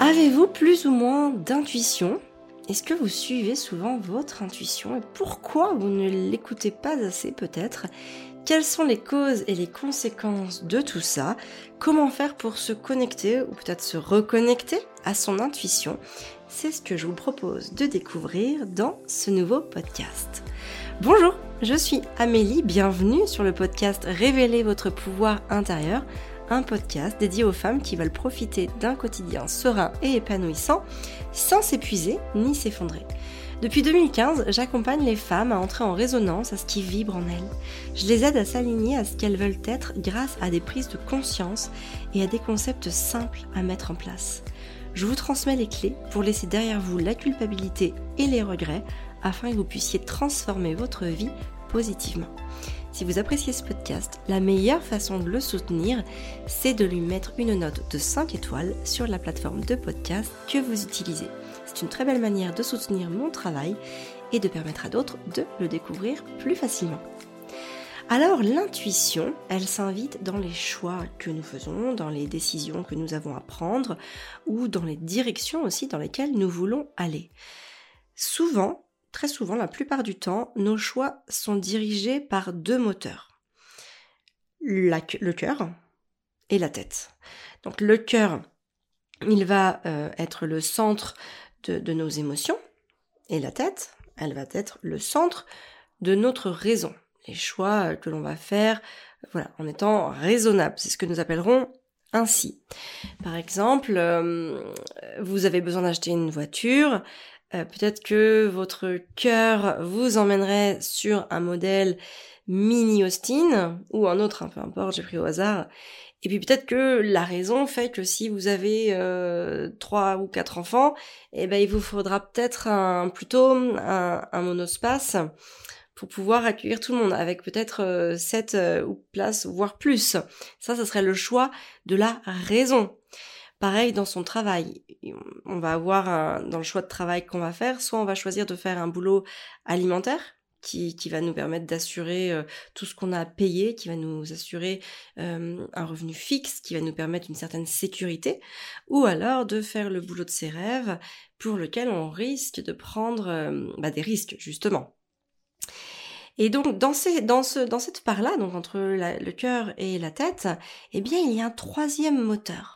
Avez-vous plus ou moins d'intuition? Est-ce que vous suivez souvent votre intuition? Et pourquoi vous ne l'écoutez pas assez peut-être? Quelles sont les causes et les conséquences de tout ça? Comment faire pour se connecter ou peut-être se reconnecter à son intuition? C'est ce que je vous propose de découvrir dans ce nouveau podcast. Bonjour, je suis Amélie, bienvenue sur le podcast Révéler votre pouvoir intérieur un podcast dédié aux femmes qui veulent profiter d'un quotidien serein et épanouissant sans s'épuiser ni s'effondrer. Depuis 2015, j'accompagne les femmes à entrer en résonance à ce qui vibre en elles. Je les aide à s'aligner à ce qu'elles veulent être grâce à des prises de conscience et à des concepts simples à mettre en place. Je vous transmets les clés pour laisser derrière vous la culpabilité et les regrets afin que vous puissiez transformer votre vie positivement. Si vous appréciez ce podcast, la meilleure façon de le soutenir, c'est de lui mettre une note de 5 étoiles sur la plateforme de podcast que vous utilisez. C'est une très belle manière de soutenir mon travail et de permettre à d'autres de le découvrir plus facilement. Alors l'intuition, elle s'invite dans les choix que nous faisons, dans les décisions que nous avons à prendre ou dans les directions aussi dans lesquelles nous voulons aller. Souvent, très souvent, la plupart du temps, nos choix sont dirigés par deux moteurs. le cœur et la tête. Donc le cœur, il va euh, être le centre de, nos émotions et la tête, elle va être le centre de notre raison. Les choix que l'on va faire, voilà, en étant raisonnable. C'est ce que nous appellerons ainsi. Par exemple, euh, vous avez besoin d'acheter une voiture, euh, peut-être que votre cœur vous emmènerait sur un modèle mini Austin ou un autre, hein, peu importe, j'ai pris au hasard. Et puis peut-être que la raison fait que si vous avez euh, trois ou quatre enfants, eh ben il vous faudra peut-être un plutôt un, monospace pour pouvoir accueillir tout le monde avec peut-être euh, sept euh, places voire plus. Ça, ça serait le choix de la raison. Pareil dans son travail. On va avoir dans le choix de travail qu'on va faire, soit on va choisir de faire un boulot alimentaire qui, qui va nous permettre d'assurer euh, tout ce qu'on a payé, qui va nous assurer euh, un revenu fixe, qui va nous permettre une certaine sécurité, ou alors de faire le boulot de ses rêves pour lequel on risque de prendre euh, bah, des risques justement. Et donc dans, ces, dans, ce, dans cette part-là, donc entre le cœur et la tête, eh bien il y a un troisième moteur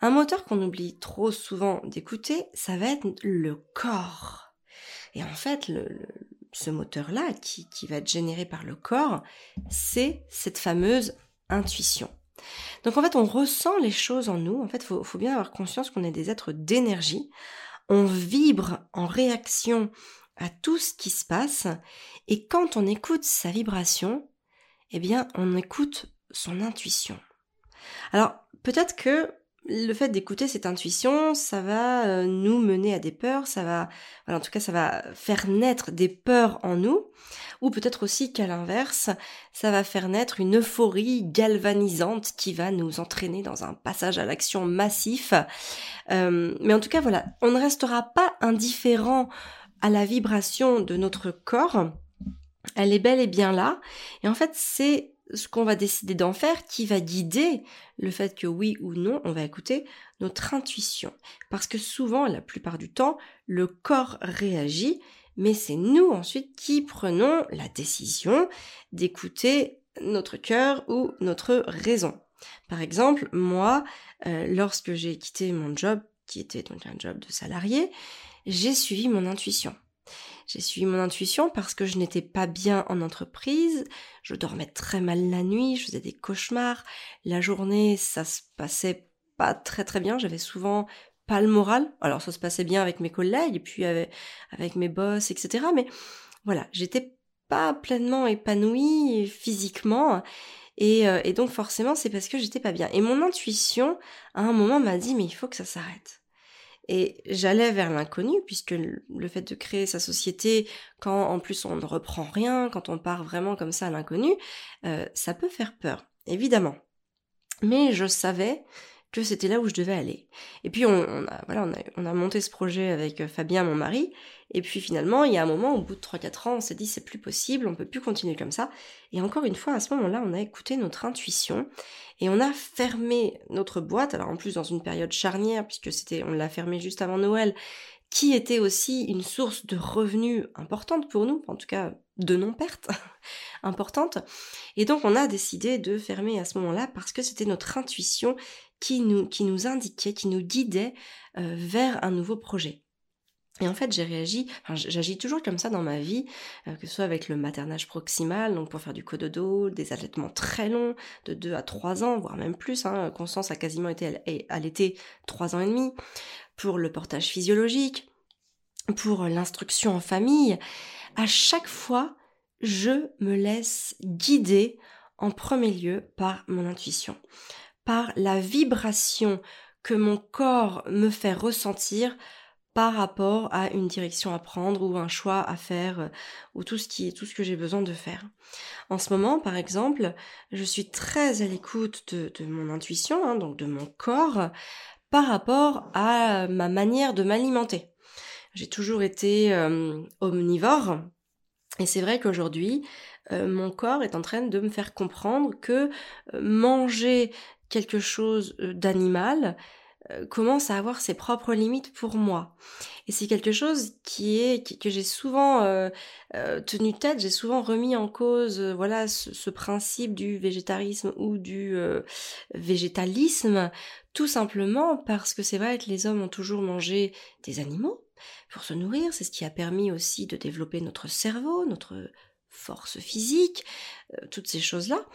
un moteur qu'on oublie trop souvent d'écouter, ça va être le corps. Et en fait, ce moteur-là, qui, va être généré par le corps, c'est cette fameuse intuition. Donc en fait, on ressent les choses en nous. En fait, il faut, faut bien avoir conscience qu'on est des êtres d'énergie. On vibre en réaction à tout ce qui se passe. Et quand on écoute sa vibration, eh bien, on écoute son intuition. Alors, peut-être que le fait d'écouter cette intuition, ça va euh, nous mener à des peurs, ça va, en tout cas, ça va faire naître des peurs en nous, ou peut-être aussi qu'à l'inverse, ça va faire naître une euphorie galvanisante qui va nous entraîner dans un passage à l'action massif. Euh, mais en tout cas, voilà, on ne restera pas indifférent à la vibration de notre corps. Elle est bel et bien là. Et en fait, c'est ce qu'on va décider d'en faire qui va guider le fait que oui ou non, on va écouter notre intuition. Parce que souvent, la plupart du temps, le corps réagit, mais c'est nous ensuite qui prenons la décision d'écouter notre cœur ou notre raison. Par exemple, moi, euh, lorsque j'ai quitté mon job, qui était donc un job de salarié, j'ai suivi mon intuition. J'ai suivi mon intuition parce que je n'étais pas bien en entreprise, je dormais très mal la nuit, je faisais des cauchemars, la journée ça se passait pas très très bien, j'avais souvent pas le moral, alors ça se passait bien avec mes collègues et puis avec, mes boss, etc. Mais voilà, j'étais pas pleinement épanouie physiquement. Euh, et donc forcément c'est parce que j'étais pas bien. Et mon intuition à un moment m'a dit mais il faut que ça s'arrête et j'allais vers l'inconnu, puisque le fait de créer sa société, quand en plus on ne reprend rien, quand on part vraiment comme ça à l'inconnu, euh, ça peut faire peur, évidemment. Mais je savais que c'était là où je devais aller. Et puis on, a, voilà, on a, on a monté ce projet avec euh, Fabien, mon mari, et puis finalement, il y a un moment, au bout de 3-4 ans, on s'est dit c'est plus possible, on peut plus continuer comme ça. Et encore une fois, à ce moment-là, on a écouté notre intuition et on a fermé notre boîte. Alors en plus dans une période charnière, puisque c'était, on l'a fermé juste avant Noël, qui était aussi une source de revenus importante pour nous, en tout cas de non-perte importante. Et donc on a décidé de fermer à ce moment-là parce que c'était notre intuition qui nous, qui nous indiquait, qui nous guidait euh, vers un nouveau projet. Et en fait, j'ai réagi, enfin, j'agis toujours comme ça dans ma vie, euh, que ce soit avec le maternage proximal, donc pour faire du cododo, des allaitements très longs, de 2 à 3 ans, voire même plus. Hein. Constance a quasiment été allaitée 3 ans et demi. Pour le portage physiologique, pour l'instruction en famille, à chaque fois, je me laisse guider en premier lieu par mon intuition, par la vibration que mon corps me fait ressentir par rapport à une direction à prendre ou un choix à faire euh, ou tout ce qui tout ce que j'ai besoin de faire. En ce moment, par exemple, je suis très à l'écoute de, mon intuition, hein, donc de mon corps, par rapport à ma manière de m'alimenter. J'ai toujours été euh, omnivore et c'est vrai qu'aujourd'hui, euh, mon corps est en train de me faire comprendre que manger quelque chose d'animal, commence à avoir ses propres limites pour moi. Et c'est quelque chose qui est que j'ai souvent tenu tête, j'ai souvent remis en cause, voilà, ce, principe du végétarisme ou du végétalisme, tout simplement parce que c'est vrai que les hommes ont toujours mangé des animaux pour se nourrir. C'est ce qui a permis aussi de développer notre cerveau, notre force physique, toutes ces choses-là.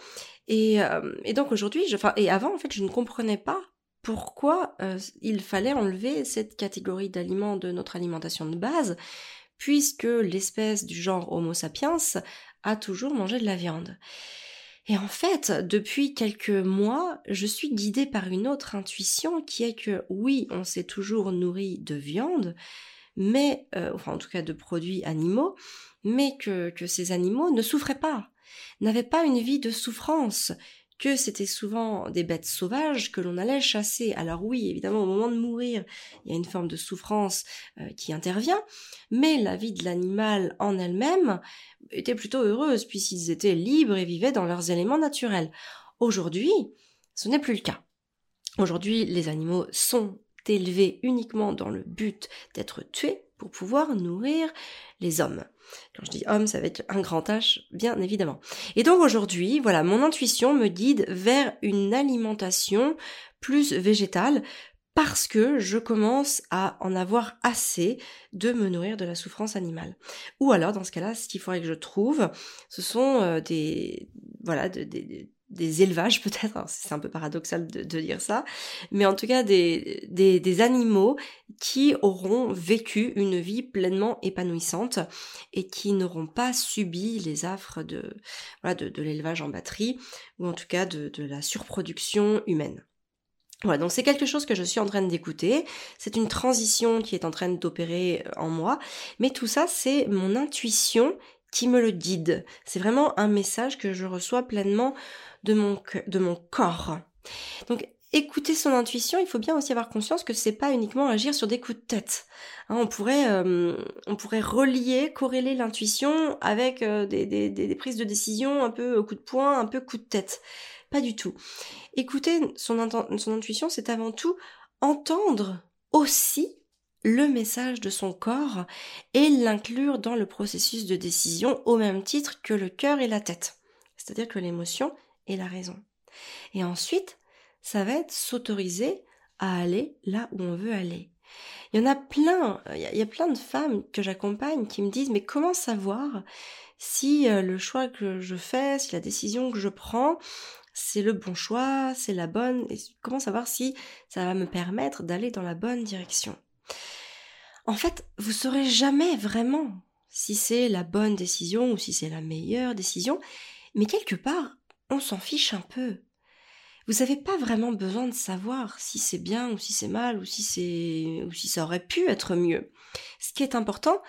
Et, et donc aujourd'hui, et avant en fait, je ne comprenais pas pourquoi euh, il fallait enlever cette catégorie d'aliments de notre alimentation de base, puisque l'espèce du genre Homo sapiens a toujours mangé de la viande. Et en fait, depuis quelques mois, je suis guidée par une autre intuition qui est que oui, on s'est toujours nourri de viande, mais, euh, enfin en tout cas de produits animaux, mais que, ces animaux ne souffraient pas, n'avaient pas une vie de souffrance, que c'était souvent des bêtes sauvages que l'on allait chasser. Alors oui, évidemment, au moment de mourir, il y a une forme de souffrance euh, qui intervient, mais la vie de l'animal en elle-même était plutôt heureuse, puisqu'ils étaient libres et vivaient dans leurs éléments naturels. Aujourd'hui, ce n'est plus le cas. Aujourd'hui, les animaux sont élevés uniquement dans le but d'être tués pour pouvoir nourrir les hommes. Quand je dis homme, ça va être un grand H, bien évidemment. Et donc aujourd'hui, voilà, mon intuition me guide vers une alimentation plus végétale parce que je commence à en avoir assez de me nourrir de la souffrance animale. Ou alors, dans ce cas-là, ce qu'il faudrait que je trouve, ce sont euh, des, voilà, des, des élevages peut-être, c'est un peu paradoxal de, dire ça, mais en tout cas des, des, animaux qui auront vécu une vie pleinement épanouissante et qui n'auront pas subi les affres de, l'élevage en batterie ou en tout cas de, de la surproduction humaine. Voilà, donc c'est quelque chose que je suis en train d'écouter, c'est une transition qui est en train d'opérer euh, en moi, mais tout ça c'est mon intuition qui me le guide. C'est vraiment un message que je reçois pleinement de mon, de mon corps. Donc écouter son intuition, il faut bien aussi avoir conscience que c'est pas uniquement agir sur des coups de tête. Hein, on pourrait euh, on pourrait relier, corréler l'intuition avec euh, des, des, des, prises de décision un peu coup de poing, un peu coup de tête. Pas du tout. Écouter son, son intuition, c'est avant tout entendre aussi le message de son corps et l'inclure dans le processus de décision au même titre que le cœur et la tête. C'est-à-dire que l'émotion et la raison. Et ensuite, ça va être s'autoriser à aller là où on veut aller. Il y en a plein, il y a, plein de femmes que j'accompagne qui me disent mais comment savoir si euh, le choix que je fais, si la décision que je prends, c'est le bon choix, c'est la bonne, et comment savoir si ça va me permettre d'aller dans la bonne direction? En fait, vous saurez jamais vraiment si c'est la bonne décision ou si c'est la meilleure décision, mais quelque part, on s'en fiche un peu. Vous n'avez pas vraiment besoin de savoir si c'est bien ou si c'est mal ou si c'est ou si ça aurait pu être mieux. Ce qui est important,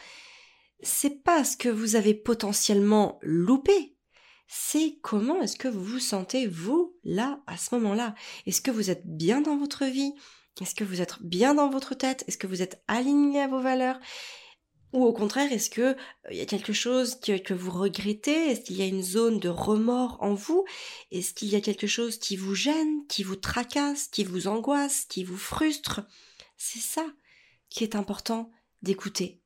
c'est pas ce que vous avez potentiellement loupé, c'est comment est-ce que vous vous sentez, vous, là, à ce moment-là. Est-ce que vous êtes bien dans votre vie? Est-ce que vous êtes bien dans votre tête? Est-ce que vous êtes aligné à vos valeurs? Ou au contraire, est-ce que il y a quelque chose que, que vous regrettez? Est-ce qu'il y a une zone de remords en vous? Est-ce qu'il y a quelque chose qui vous gêne, qui vous tracasse, qui vous angoisse, qui vous frustre? C'est ça qui est important d'écouter.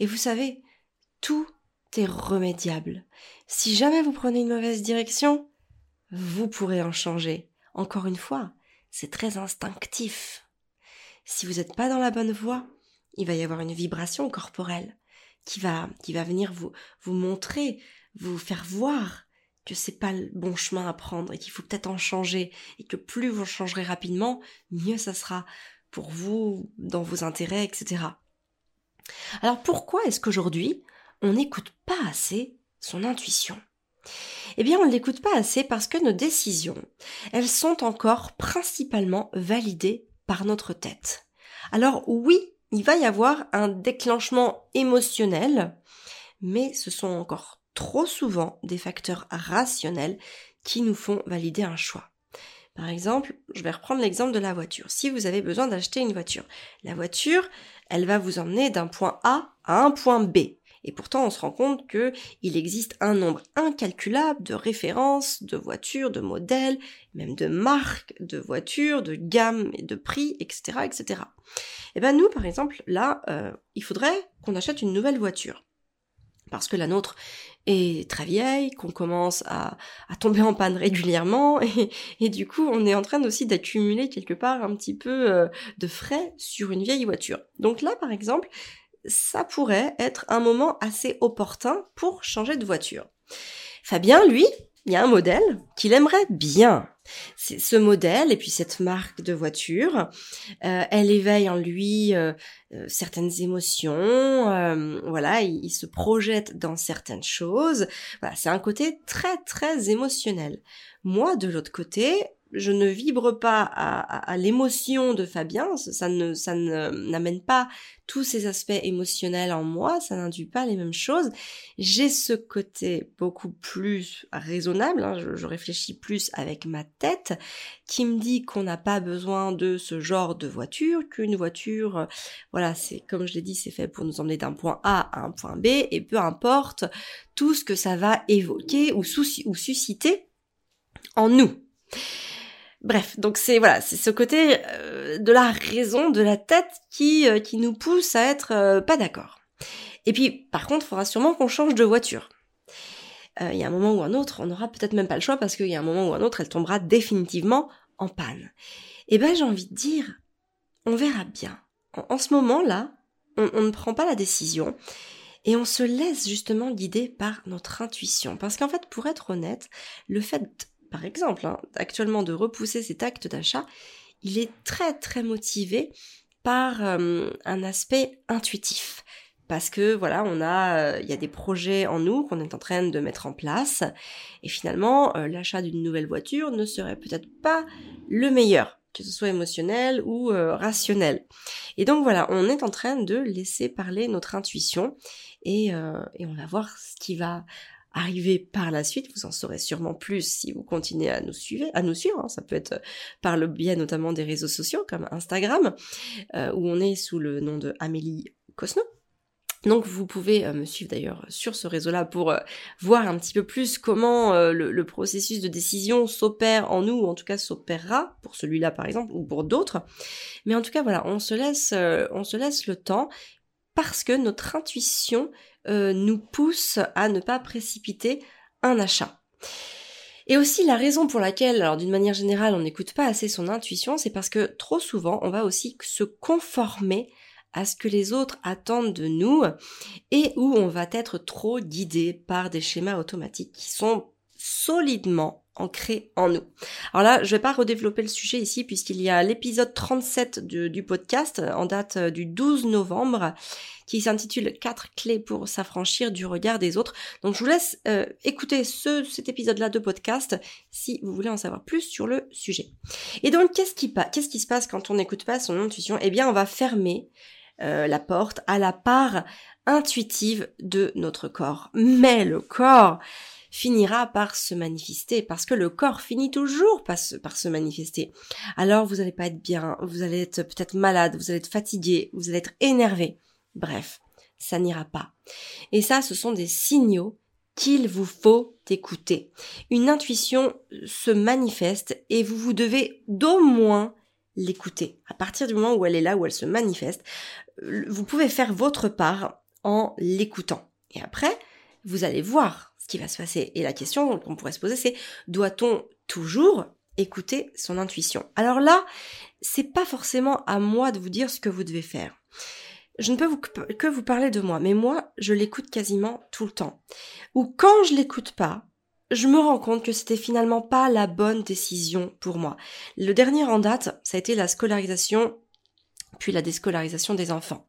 Et vous savez, tout est remédiable. Si jamais vous prenez une mauvaise direction, vous pourrez en changer. Encore une fois, c'est très instinctif. Si vous n'êtes pas dans la bonne voie, il va y avoir une vibration corporelle qui va, qui va venir vous, vous montrer, vous faire voir que c'est pas le bon chemin à prendre et qu'il faut peut-être en changer et que plus vous changerez rapidement, mieux ça sera pour vous, dans vos intérêts, etc. Alors pourquoi est-ce qu'aujourd'hui, on n'écoute pas assez son intuition? Eh bien, on ne l'écoute pas assez parce que nos décisions, elles sont encore principalement validées par notre tête. Alors oui, il va y avoir un déclenchement émotionnel, mais ce sont encore trop souvent des facteurs rationnels qui nous font valider un choix. Par exemple, je vais reprendre l'exemple de la voiture. Si vous avez besoin d'acheter une voiture, la voiture, elle va vous emmener d'un point A à un point B. Et pourtant, on se rend compte que il existe un nombre incalculable de références, de voitures, de modèles, même de marques, de voitures, de gammes et de prix, etc., etc. Et ben nous, par exemple, là, euh, il faudrait qu'on achète une nouvelle voiture parce que la nôtre est très vieille, qu'on commence à, tomber en panne régulièrement, et, du coup on est en train aussi d'accumuler quelque part un petit peu euh, de frais sur une vieille voiture. Donc là par exemple, ça pourrait être un moment assez opportun pour changer de voiture. Fabien, lui, il y a un modèle qu'il aimerait bien. C'est ce modèle et puis cette marque de voiture, euh, elle éveille en lui euh, euh, certaines émotions. voilà, il, il, se projette dans certaines choses. Voilà, c'est un côté très très émotionnel. Moi, de l'autre côté, je ne vibre pas à, l'émotion de Fabien, ça ne ça n'amène pas tous ces aspects émotionnels en moi, ça n'induit pas les mêmes choses. J'ai ce côté beaucoup plus raisonnable, hein, je, réfléchis plus avec ma tête, qui me dit qu'on n'a pas besoin de ce genre de voiture, qu'une voiture, euh, voilà, c'est comme je l'ai dit, c'est fait pour nous emmener d'un point A à un point B, et peu importe tout ce que ça va évoquer ou, ou susciter en nous. Bref, donc c'est voilà, c'est ce côté euh, de la raison, de la tête qui euh, qui nous pousse à être euh, pas d'accord. Et puis par contre, il faudra sûrement qu'on change de voiture. Il y a un moment ou un autre, on n'aura peut-être même pas le choix parce qu'il y a un moment ou un autre, elle tombera définitivement en panne. Et eh ben j'ai envie de dire, on verra bien. En, ce moment-là, on, on ne prend pas la décision et on se laisse justement guider par notre intuition. Parce qu'en fait, pour être honnête, le fait par exemple, hein, actuellement de repousser cet acte d'achat, il est très très motivé par euh, un aspect intuitif. Parce que voilà, on a, euh, il y a des projets en nous qu'on est en train de mettre en place, et finalement, euh, l'achat d'une nouvelle voiture ne serait peut-être pas le meilleur, que ce soit émotionnel ou rationnel. Et donc voilà, on est en train de laisser parler notre intuition, et, et on va voir ce qui va arriver par la suite. Vous en saurez sûrement plus si vous continuez à nous suivre. À nous suivre hein. Ça peut être par le biais notamment des réseaux sociaux comme Instagram, euh, où on est sous le nom de Amélie Cosno. Donc vous pouvez euh, me suivre d'ailleurs sur ce réseau-là pour euh, voir un petit peu plus comment le, processus de décision s'opère en nous, ou en tout cas s'opérera pour celui-là par exemple, ou pour d'autres. Mais en tout cas voilà, on se laisse, on se laisse le temps parce que notre intuition euh, nous pousse à ne pas précipiter un achat. Et aussi la raison pour laquelle, alors d'une manière générale, on n'écoute pas assez son intuition, c'est parce que trop souvent, on va aussi se conformer à ce que les autres attendent de nous et où on va être trop guidé par des schémas automatiques qui sont solidement ancré en nous. Alors là, je vais pas redévelopper le sujet ici puisqu'il y a l'épisode 37 du podcast en date euh, du 12 novembre qui s'intitule 4 clés pour s'affranchir du regard des autres. Donc je vous laisse euh, écouter ce, cet épisode-là de podcast si vous voulez en savoir plus sur le sujet. Et donc qu'est-ce qui, qu'est-ce qui se passe quand on n'écoute pas son intuition? Eh bien on va fermer euh, la porte à la part intuitive de notre corps. Mais le corps, finira par se manifester parce que le corps finit toujours par se, manifester. Alors vous n'allez pas être bien, vous allez être peut-être malade, vous allez être fatigué, vous allez être énervé. Bref, ça n'ira pas. Et ça, ce sont des signaux qu'il vous faut écouter. Une intuition se manifeste et vous vous devez d'au moins l'écouter. À partir du moment où elle est là, où elle se manifeste, vous pouvez faire votre part en l'écoutant. Et après, vous allez voir qui va se passer. Et la question qu'on pourrait se poser, c'est doit-on toujours écouter son intuition? Alors là, c'est pas forcément à moi de vous dire ce que vous devez faire. Je ne peux vous, que vous parler de moi, mais moi, je l'écoute quasiment tout le temps. Ou quand je l'écoute pas, je me rends compte que c'était finalement pas la bonne décision pour moi. Le dernier en date, ça a été la scolarisation, puis la déscolarisation des enfants.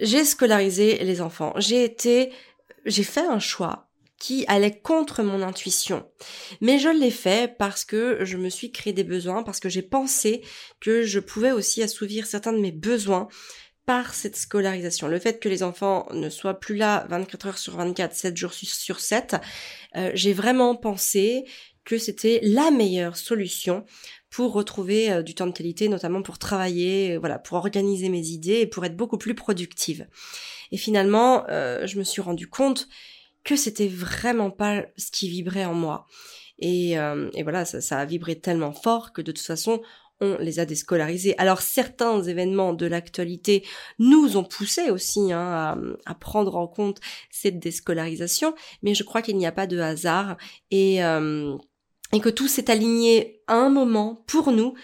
J'ai scolarisé les enfants. J'ai été, j'ai fait un choix qui allait contre mon intuition. Mais je l'ai fait parce que je me suis créé des besoins, parce que j'ai pensé que je pouvais aussi assouvir certains de mes besoins par cette scolarisation. Le fait que les enfants ne soient plus là 24 heures sur 24, 7 jours sur 7, euh, j'ai vraiment pensé que c'était la meilleure solution pour retrouver euh, du temps de qualité, notamment pour travailler, euh, voilà, pour organiser mes idées et pour être beaucoup plus productive. Et finalement, je me suis rendu compte que c'était vraiment pas ce qui vibrait en moi. Et, et voilà, ça, a vibré tellement fort que de toute façon, on les a déscolarisés. Alors certains événements de l'actualité nous ont poussé aussi hein, à, prendre en compte cette déscolarisation, mais je crois qu'il n'y a pas de hasard et, euh, et que tout s'est aligné à un moment pour nous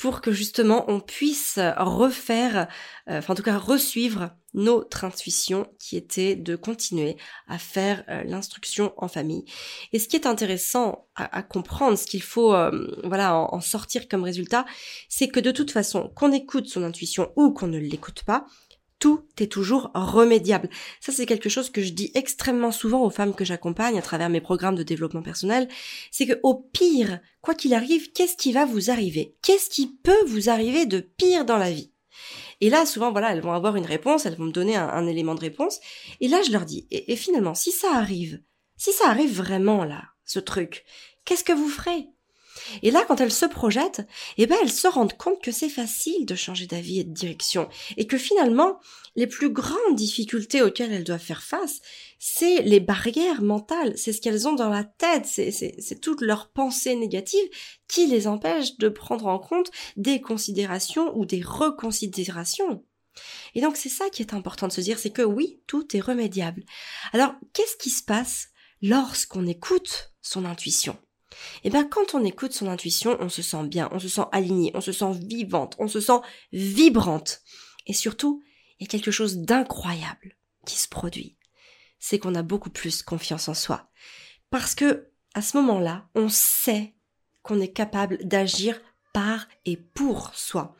pour que justement on puisse refaire, euh, enfin en tout cas resuivre notre intuition qui était de continuer à faire euh, l'instruction en famille. Et ce qui est intéressant à, comprendre, ce qu'il faut euh, voilà en, sortir comme résultat, c'est que de toute façon, qu'on écoute son intuition ou qu'on ne l'écoute pas, tout est toujours remédiable. Ça, c'est quelque chose que je dis extrêmement souvent aux femmes que j'accompagne à travers mes programmes de développement personnel. C'est que au pire, quoi qu'il arrive, qu'est-ce qui va vous arriver? Qu'est-ce qui peut vous arriver de pire dans la vie? Et là, souvent, voilà, elles vont avoir une réponse, elles vont me donner un, élément de réponse. Et là, je leur dis, et finalement, si ça arrive, si ça arrive vraiment là, ce truc, qu'est-ce que vous ferez? Et là, quand elles se projettent, eh ben, elles se rendent compte que c'est facile de changer d'avis et de direction. Et que finalement, les plus grandes difficultés auxquelles elles doivent faire face, c'est les barrières mentales, c'est ce qu'elles ont dans la tête, c'est toutes leurs pensées négatives qui les empêchent de prendre en compte des considérations ou des reconsidérations. Et donc c'est ça qui est important de se dire, c'est que oui, tout est remédiable. Alors, qu'est-ce qui se passe lorsqu'on écoute son intuition? Et eh bien quand on écoute son intuition, on se sent bien, on se sent aligné, on se sent vivante, on se sent vibrante. Et surtout, il y a quelque chose d'incroyable qui se produit. C'est qu'on a beaucoup plus confiance en soi. Parce que, à ce moment-là, on sait qu'on est capable d'agir par et pour soi.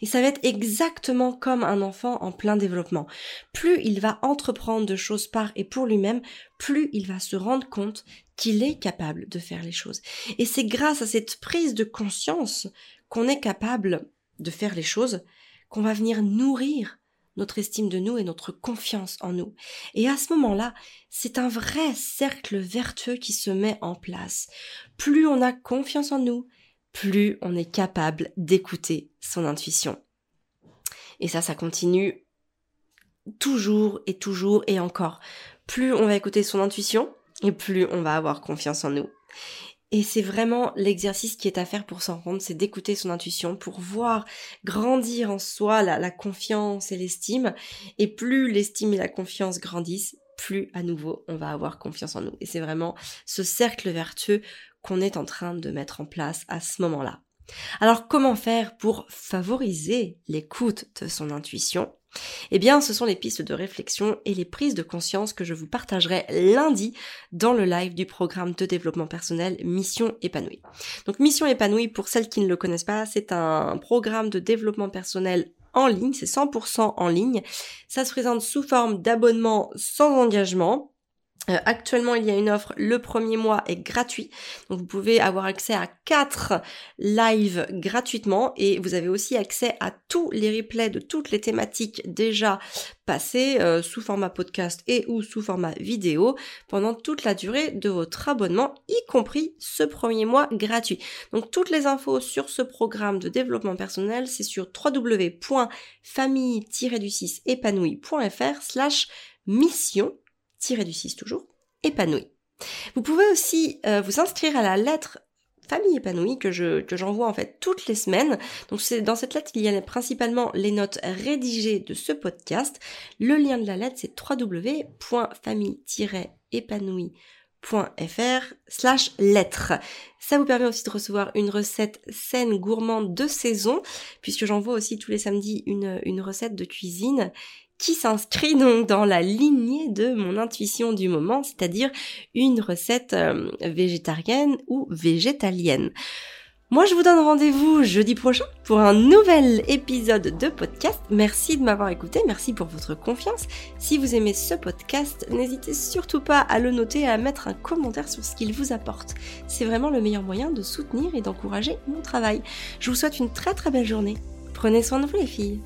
Et ça va être exactement comme un enfant en plein développement. Plus il va entreprendre de choses par et pour lui-même, plus il va se rendre compte qu'il est capable de faire les choses. Et c'est grâce à cette prise de conscience qu'on est capable de faire les choses qu'on va venir nourrir notre estime de nous et notre confiance en nous. Et à ce moment-là, c'est un vrai cercle vertueux qui se met en place. Plus on a confiance en nous, plus on est capable d'écouter son intuition. Et ça, ça continue toujours et toujours et encore. Plus on va écouter son intuition, et plus on va avoir confiance en nous. Et c'est vraiment l'exercice qui est à faire pour s'en rendre, c'est d'écouter son intuition pour voir grandir en soi la, la confiance et l'estime. Et plus l'estime et la confiance grandissent, plus à nouveau on va avoir confiance en nous. Et c'est vraiment ce cercle vertueux qu'on est en train de mettre en place à ce moment-là. Alors comment faire pour favoriser l'écoute de son intuition? Eh bien, ce sont les pistes de réflexion et les prises de conscience que je vous partagerai lundi dans le live du programme de développement personnel Mission épanouie. Donc, Mission épanouie, pour celles qui ne le connaissent pas, c'est un programme de développement personnel en ligne, c'est 100% en ligne. Ça se présente sous forme d'abonnement sans engagement actuellement, il y a une offre. Le premier mois est gratuit. Donc, vous pouvez avoir accès à 4 lives gratuitement et vous avez aussi accès à tous les replays de toutes les thématiques déjà passées euh, sous format podcast et ou sous format vidéo pendant toute la durée de votre abonnement, y compris ce premier mois gratuit. Donc, toutes les infos sur ce programme de développement personnel, c'est sur www.famille-du6épanouie.fr slash mission du 6 toujours, épanoui. Vous pouvez aussi euh, vous inscrire à la lettre famille épanouie que je que j'envoie en fait toutes les semaines. Donc c'est dans cette lettre il y a principalement les notes rédigées de ce podcast. Le lien de la lettre c'est www.famille-épanouie.fr slash lettre. Ça vous permet aussi de recevoir une recette saine, gourmande de saison, puisque j'envoie aussi tous les samedis une recette de cuisine qui s'inscrit donc dans la lignée de mon intuition du moment, c'est-à-dire une recette euh, végétarienne ou végétalienne. Moi, je vous donne rendez-vous jeudi prochain pour un nouvel épisode de podcast. Merci de m'avoir écouté, merci pour votre confiance. Si vous aimez ce podcast, n'hésitez surtout pas à le noter et à mettre un commentaire sur ce qu'il vous apporte. C'est vraiment le meilleur moyen de soutenir et d'encourager mon travail. Je vous souhaite une très très belle journée. Prenez soin de vous les filles.